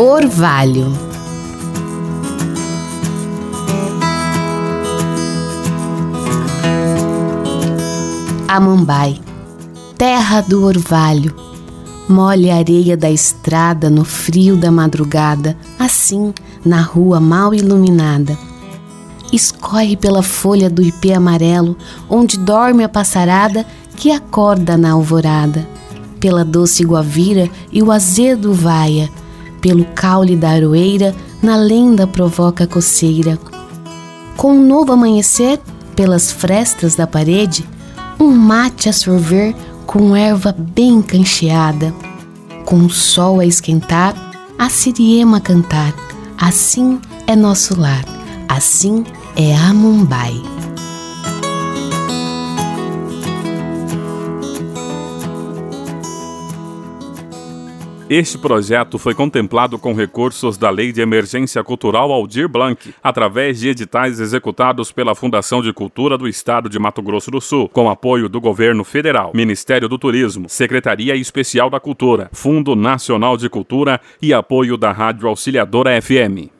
Orvalho. Amambai, terra do orvalho, molhe a areia da estrada no frio da madrugada, assim, na rua mal iluminada. Escorre pela folha do ipê amarelo, onde dorme a passarada que acorda na alvorada, pela doce guavira e o azedo vaia, pelo caule da aroeira, na lenda provoca coceira. Com um novo amanhecer, pelas frestas da parede, um mate a sorver com erva bem cancheada. Com o sol a esquentar, a siriema a cantar. Assim é nosso lar, assim é a Mumbai. Este projeto foi contemplado com recursos da Lei de Emergência Cultural Aldir Blanc, através de editais executados pela Fundação de Cultura do Estado de Mato Grosso do Sul, com apoio do Governo Federal, Ministério do Turismo, Secretaria Especial da Cultura, Fundo Nacional de Cultura e apoio da Rádio Auxiliadora FM.